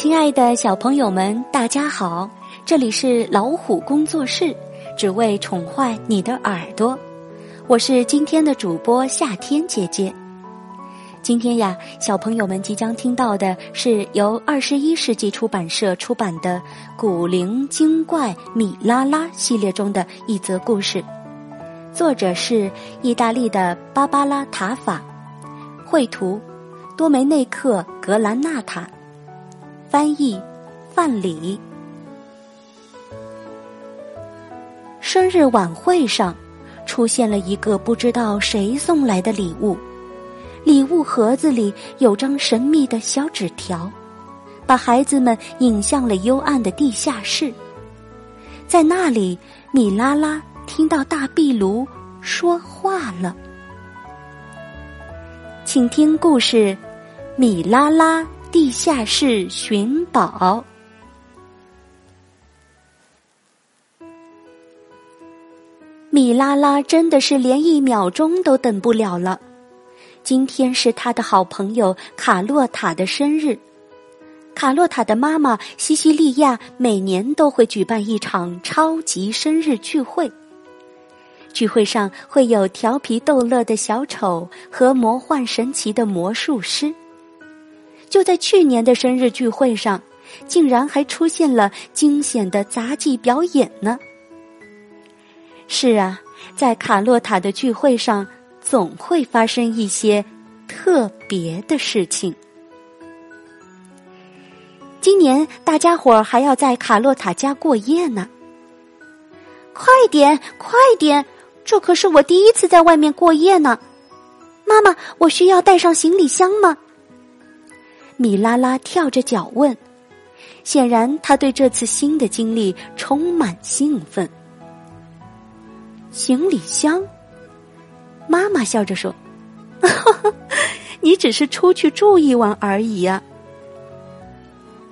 亲爱的小朋友们，大家好！这里是老虎工作室，只为宠坏你的耳朵。我是今天的主播夏天姐姐。今天呀，小朋友们即将听到的是由二十一世纪出版社出版的《古灵精怪米拉拉》系列中的一则故事，作者是意大利的芭芭拉·塔法，绘图多梅内克·格兰纳塔，翻译范蠡。生日晚会上，出现了一个不知道谁送来的礼物。礼物盒子里有张神秘的小纸条，把孩子们引向了幽暗的地下室。在那里，米拉拉听到大壁炉说话了。请听故事《米拉拉地下室寻宝》。米拉拉真的是连一秒钟都等不了了。今天是他的好朋友卡洛塔的生日。卡洛塔的妈妈西西利亚每年都会举办一场超级生日聚会。聚会上会有调皮逗乐的小丑和魔幻神奇的魔术师。就在去年的生日聚会上，竟然还出现了惊险的杂技表演呢。是啊，在卡洛塔的聚会上。总会发生一些特别的事情。今年大家伙儿还要在卡洛塔家过夜呢。快点，快点！这可是我第一次在外面过夜呢。妈妈，我需要带上行李箱吗？米拉拉跳着脚问。显然，他对这次新的经历充满兴奋。行李箱。妈妈笑着说：“ 你只是出去住一晚而已呀。”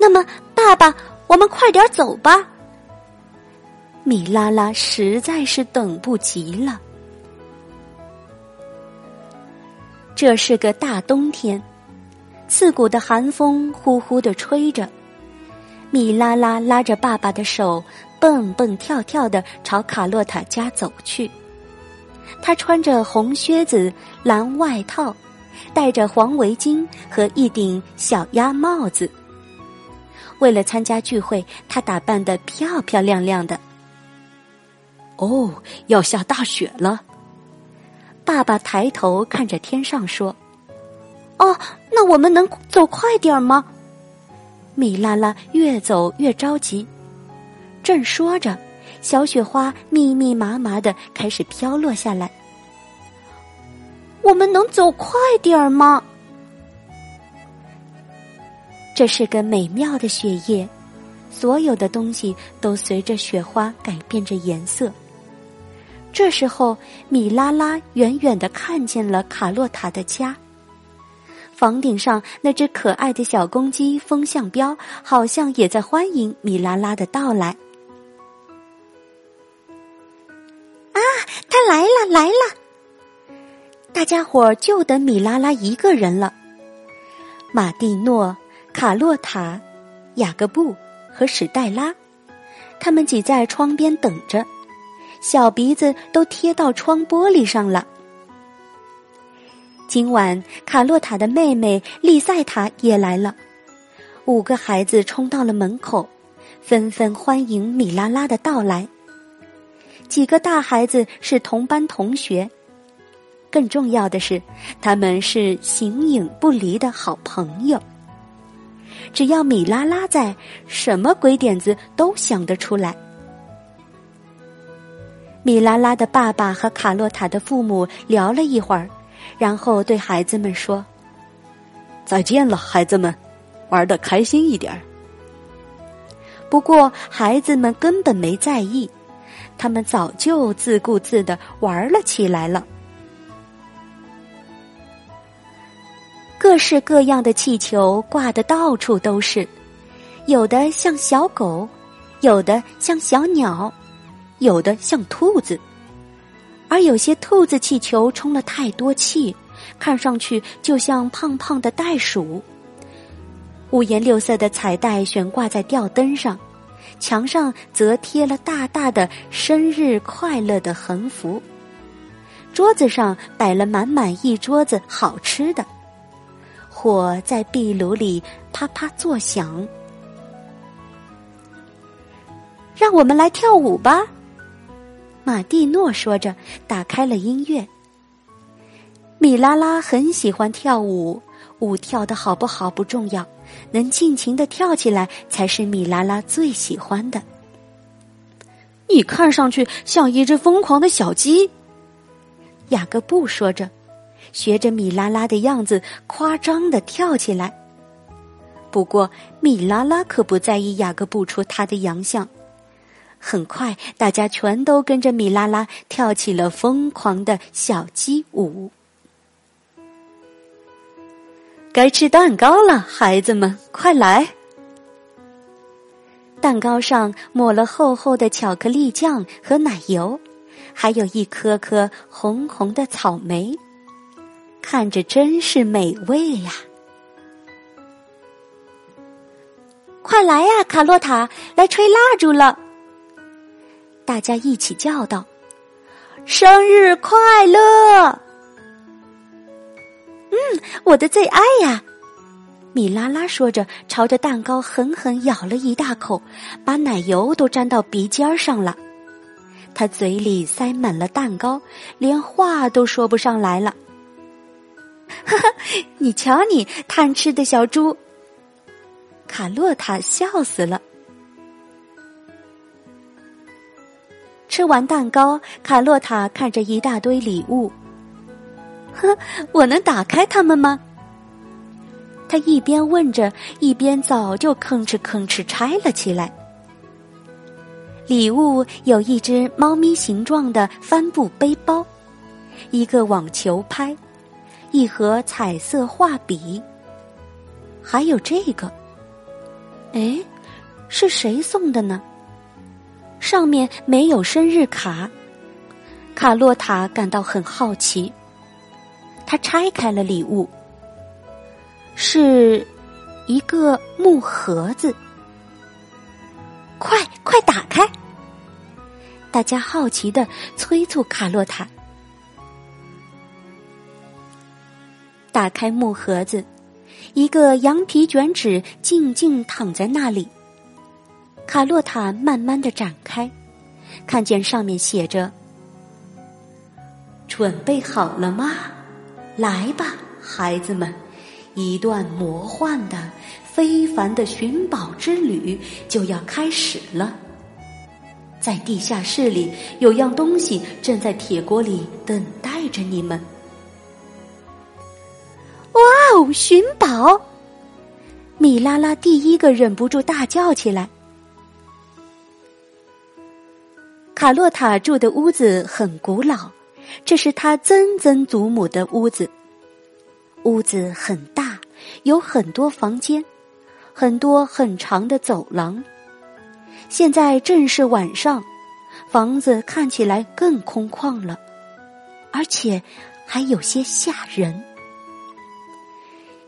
那么，爸爸，我们快点走吧。米拉拉实在是等不及了。这是个大冬天，刺骨的寒风呼呼的吹着。米拉拉拉着爸爸的手，蹦蹦跳跳的朝卡洛塔家走去。他穿着红靴子、蓝外套，戴着黄围巾和一顶小鸭帽子。为了参加聚会，他打扮的漂漂亮亮的。哦，要下大雪了！爸爸抬头看着天上说：“哦，那我们能走快点吗？”米拉拉越走越着急，正说着。小雪花密密麻麻的开始飘落下来。我们能走快点儿吗？这是个美妙的雪夜，所有的东西都随着雪花改变着颜色。这时候，米拉拉远远的看见了卡洛塔的家。房顶上那只可爱的小公鸡风向标，好像也在欢迎米拉拉的到来。啊他来了，来了！大家伙就等米拉拉一个人了。马蒂诺、卡洛塔、雅各布和史黛拉，他们挤在窗边等着，小鼻子都贴到窗玻璃上了。今晚，卡洛塔的妹妹丽塞塔也来了，五个孩子冲到了门口，纷纷欢迎米拉拉的到来。几个大孩子是同班同学，更重要的是，他们是形影不离的好朋友。只要米拉拉在，什么鬼点子都想得出来。米拉拉的爸爸和卡洛塔的父母聊了一会儿，然后对孩子们说：“再见了，孩子们，玩的开心一点儿。”不过，孩子们根本没在意。他们早就自顾自的玩了起来了。各式各样的气球挂的到处都是，有的像小狗，有的像小鸟，有的像兔子，而有些兔子气球充了太多气，看上去就像胖胖的袋鼠。五颜六色的彩带悬挂在吊灯上，墙上则贴了大大的“生日快乐”的横幅。桌子上摆了满满一桌子好吃的，火在壁炉里啪啪作响。让我们来跳舞吧，马蒂诺说着，打开了音乐。米拉拉很喜欢跳舞，舞跳的好不好不重要，能尽情的跳起来才是米拉拉最喜欢的。你看上去像一只疯狂的小鸡，雅各布说着，学着米拉拉的样子夸张的跳起来。不过米拉拉可不在意雅各布出他的洋相。很快，大家全都跟着米拉拉跳起了疯狂的小鸡舞。该吃蛋糕了，孩子们，快来！蛋糕上抹了厚厚的巧克力酱和奶油，还有一颗颗红红的草莓，看着真是美味呀！快来呀，卡洛塔，来吹蜡烛了！大家一起叫道：“生日快乐！”嗯，我的最爱呀！米拉拉说着，朝着蛋糕狠狠咬了一大口，把奶油都沾到鼻尖上了。他嘴里塞满了蛋糕，连话都说不上来了。哈哈，你瞧你贪吃的小猪！卡洛塔笑死了。吃完蛋糕，卡洛塔看着一大堆礼物。呵，我能打开它们吗？他一边问着，一边早就吭哧吭哧拆了起来。礼物有一只猫咪形状的帆布背包，一个网球拍，一盒彩色画笔，还有这个。哎，是谁送的呢？上面没有生日卡，卡洛塔感到很好奇。他拆开了礼物，是一个木盒子。快快打开！大家好奇的催促卡洛塔。打开木盒子，一个羊皮卷纸静静躺在那里。卡洛塔慢慢的展开，看见上面写着：“准备好了吗？来吧，孩子们，一段魔幻的、非凡的寻宝之旅就要开始了。在地下室里有样东西正在铁锅里等待着你们。”哇哦，寻宝！米拉拉第一个忍不住大叫起来。卡洛塔住的屋子很古老，这是他曾曾祖母的屋子。屋子很大，有很多房间，很多很长的走廊。现在正是晚上，房子看起来更空旷了，而且还有些吓人。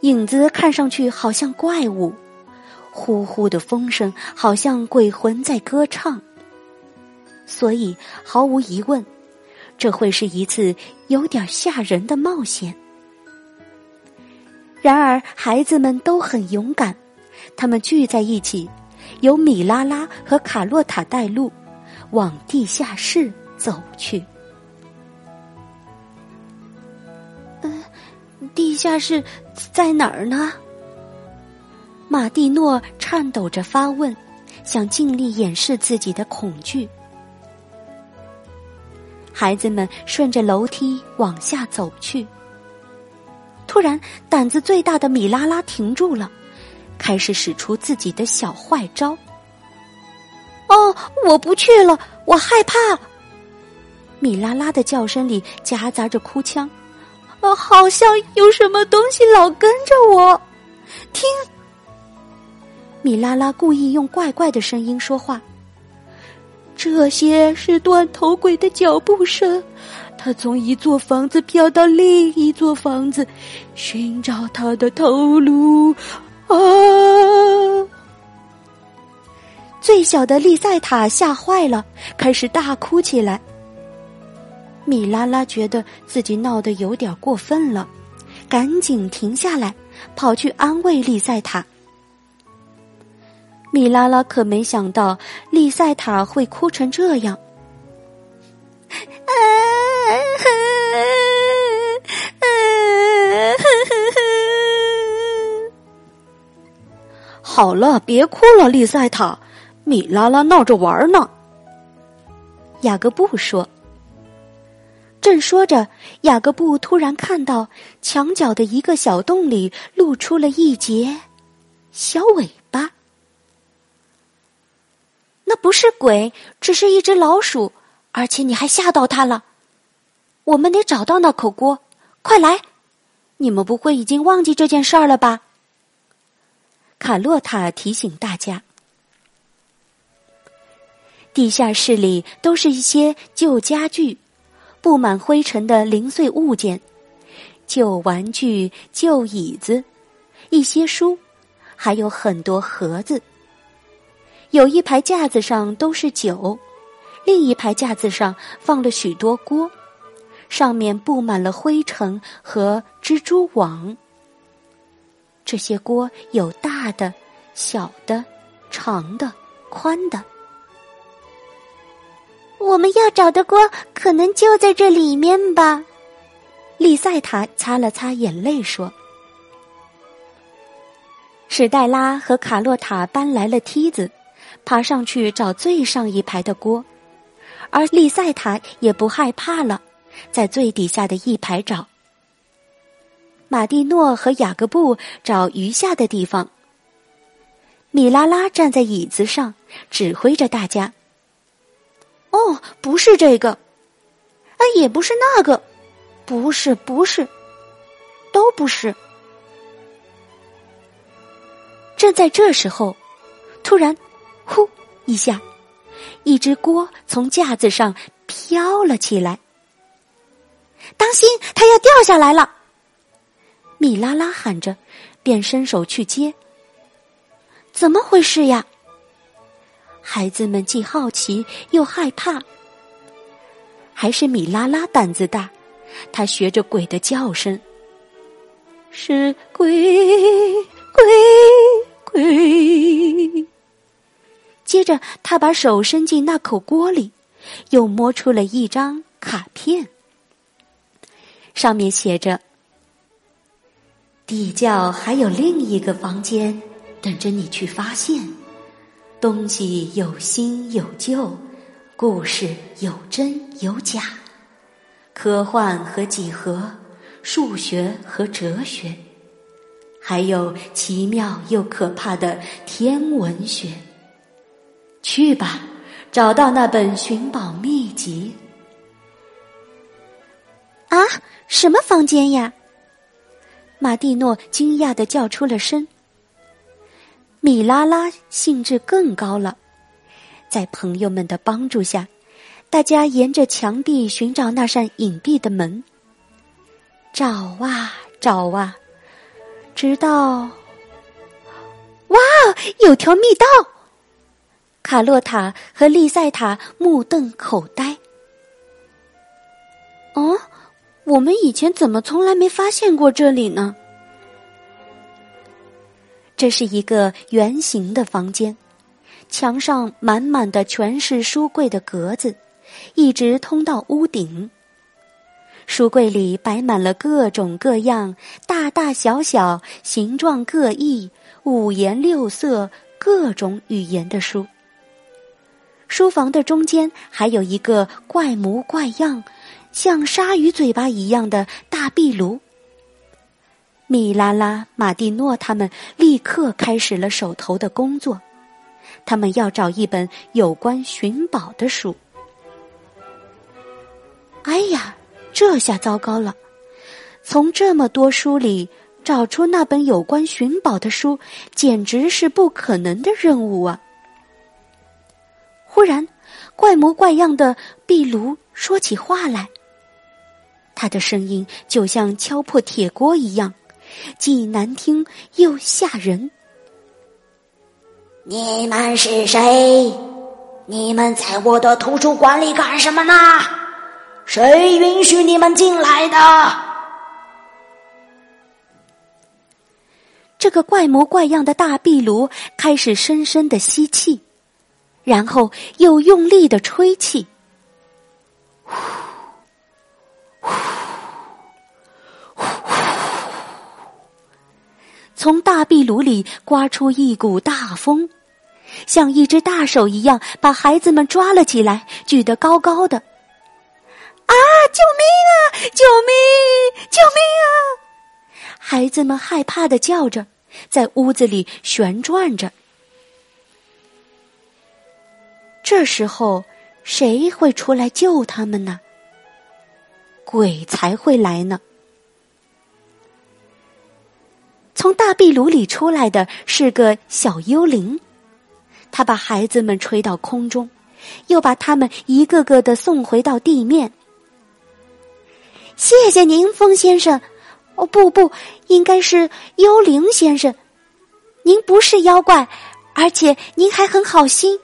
影子看上去好像怪物，呼呼的风声好像鬼魂在歌唱。所以，毫无疑问，这会是一次有点吓人的冒险。然而，孩子们都很勇敢，他们聚在一起，由米拉拉和卡洛塔带路，往地下室走去。嗯，地下室在哪儿呢？马蒂诺颤抖着发问，想尽力掩饰自己的恐惧。孩子们顺着楼梯往下走去。突然，胆子最大的米拉拉停住了，开始使出自己的小坏招。哦，我不去了，我害怕！米拉拉的叫声里夹杂着哭腔。呃，好像有什么东西老跟着我。听，米拉拉故意用怪怪的声音说话。这些是断头鬼的脚步声，他从一座房子飘到另一座房子，寻找他的头颅。啊！最小的丽赛塔吓坏了，开始大哭起来。米拉拉觉得自己闹得有点过分了，赶紧停下来，跑去安慰丽赛塔。米拉拉可没想到丽赛塔会哭成这样。好了，别哭了，丽赛塔。米拉拉闹着玩呢。雅各布说。正说着，雅各布突然看到墙角的一个小洞里露出了一截小尾巴。那不是鬼，只是一只老鼠，而且你还吓到它了。我们得找到那口锅，快来！你们不会已经忘记这件事儿了吧？卡洛塔提醒大家。地下室里都是一些旧家具，布满灰尘的零碎物件，旧玩具、旧椅子，一些书，还有很多盒子。有一排架子上都是酒，另一排架子上放了许多锅，上面布满了灰尘和蜘蛛网。这些锅有大的、小的、长的、宽的。我们要找的锅可能就在这里面吧？丽赛塔擦了擦眼泪说：“史黛拉和卡洛塔搬来了梯子。”爬上去找最上一排的锅，而丽赛塔也不害怕了，在最底下的一排找。马蒂诺和雅各布找余下的地方。米拉拉站在椅子上指挥着大家。哦，不是这个，啊，也不是那个，不是，不是，都不是。正在这时候，突然。呼！一下，一只锅从架子上飘了起来。当心，它要掉下来了！米拉拉喊着，便伸手去接。怎么回事呀？孩子们既好奇又害怕。还是米拉拉胆子大，她学着鬼的叫声：“是鬼，鬼，鬼。”接着，他把手伸进那口锅里，又摸出了一张卡片，上面写着：“地窖还有另一个房间等着你去发现，东西有新有旧，故事有真有假，科幻和几何，数学和哲学，还有奇妙又可怕的天文学。”去吧，找到那本寻宝秘籍。啊，什么房间呀？马蒂诺惊讶的叫出了声。米拉拉兴致更高了，在朋友们的帮助下，大家沿着墙壁寻找那扇隐蔽的门，找啊找啊，直到，哇，有条密道！卡洛塔和丽塞塔目瞪口呆。哦，我们以前怎么从来没发现过这里呢？这是一个圆形的房间，墙上满满的全是书柜的格子，一直通到屋顶。书柜里摆满了各种各样、大大小小、形状各异、五颜六色、各种语言的书。书房的中间还有一个怪模怪样、像鲨鱼嘴巴一样的大壁炉。米拉拉、马蒂诺他们立刻开始了手头的工作，他们要找一本有关寻宝的书。哎呀，这下糟糕了！从这么多书里找出那本有关寻宝的书，简直是不可能的任务啊！忽然，怪模怪样的壁炉说起话来。他的声音就像敲破铁锅一样，既难听又吓人。你们是谁？你们在我的图书馆里干什么呢？谁允许你们进来的？这个怪模怪样的大壁炉开始深深的吸气，然后又用力的吹气。呼，呼，呼，从大壁炉里刮出一股大风。像一只大手一样把孩子们抓了起来，举得高高的。啊！救命啊！救命！救命啊！孩子们害怕的叫着，在屋子里旋转着。这时候，谁会出来救他们呢？鬼才会来呢！从大壁炉里出来的是个小幽灵。他把孩子们吹到空中，又把他们一个个的送回到地面。谢谢您，风先生。哦，不不，应该是幽灵先生。您不是妖怪，而且您还很好心。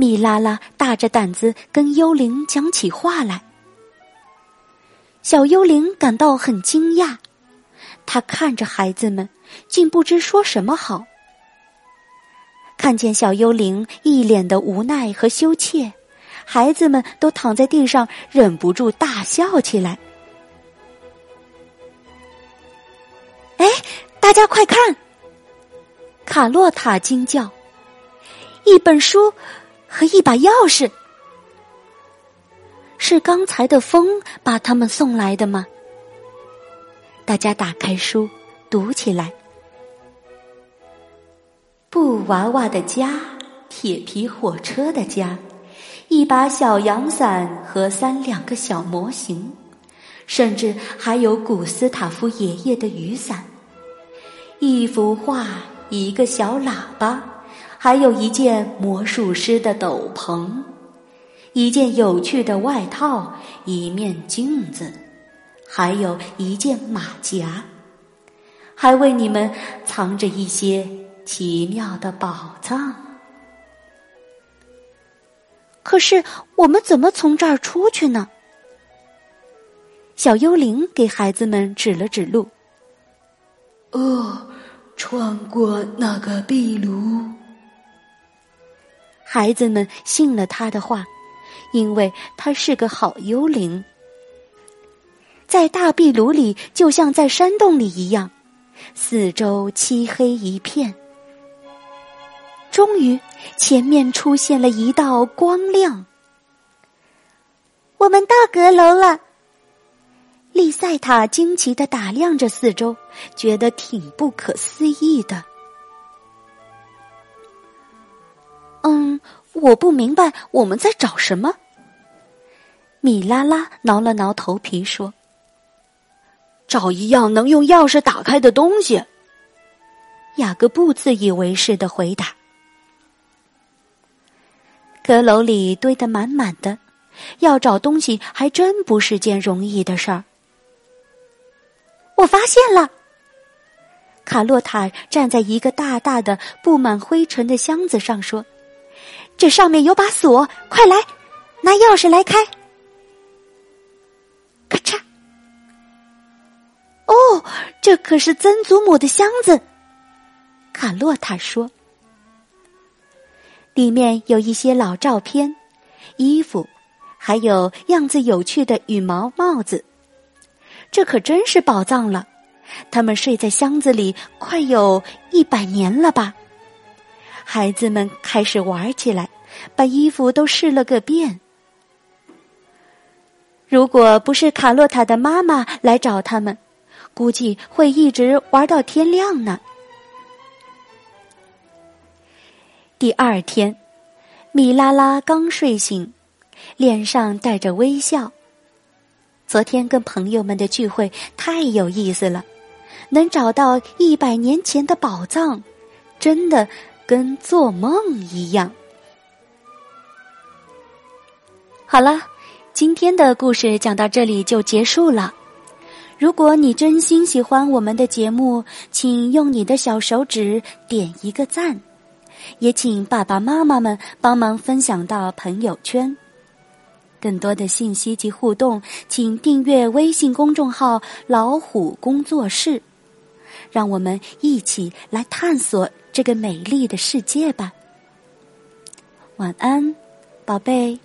米拉拉大着胆子跟幽灵讲起话来。小幽灵感到很惊讶，他看着孩子们，竟不知说什么好。看见小幽灵一脸的无奈和羞怯，孩子们都躺在地上，忍不住大笑起来。哎，大家快看！卡洛塔惊叫：“一本书和一把钥匙，是刚才的风把他们送来的吗？”大家打开书，读起来。布娃娃的家，铁皮火车的家，一把小阳伞和三两个小模型，甚至还有古斯塔夫爷爷的雨伞，一幅画，一个小喇叭，还有一件魔术师的斗篷，一件有趣的外套，一面镜子，还有一件马甲，还为你们藏着一些。奇妙的宝藏。可是我们怎么从这儿出去呢？小幽灵给孩子们指了指路。哦，穿过那个壁炉。孩子们信了他的话，因为他是个好幽灵。在大壁炉里，就像在山洞里一样，四周漆黑一片。终于，前面出现了一道光亮。我们到阁楼了。丽塞塔惊奇的打量着四周，觉得挺不可思议的。嗯，我不明白我们在找什么。米拉拉挠了挠头皮说：“找一样能用钥匙打开的东西。”雅各布自以为是的回答。阁楼里堆得满满的，要找东西还真不是件容易的事儿。我发现了，卡洛塔站在一个大大的、布满灰尘的箱子上说：“这上面有把锁，快来，拿钥匙来开。”咔嚓！哦，这可是曾祖母的箱子，卡洛塔说。里面有一些老照片、衣服，还有样子有趣的羽毛帽子。这可真是宝藏了！他们睡在箱子里快有一百年了吧？孩子们开始玩起来，把衣服都试了个遍。如果不是卡洛塔的妈妈来找他们，估计会一直玩到天亮呢。第二天，米拉拉刚睡醒，脸上带着微笑。昨天跟朋友们的聚会太有意思了，能找到一百年前的宝藏，真的跟做梦一样。好了，今天的故事讲到这里就结束了。如果你真心喜欢我们的节目，请用你的小手指点一个赞，也请爸爸妈妈们帮忙分享到朋友圈。更多的信息及互动，请订阅微信公众号“老虎工作室”，让我们一起来探索这个美丽的世界吧。晚安，宝贝。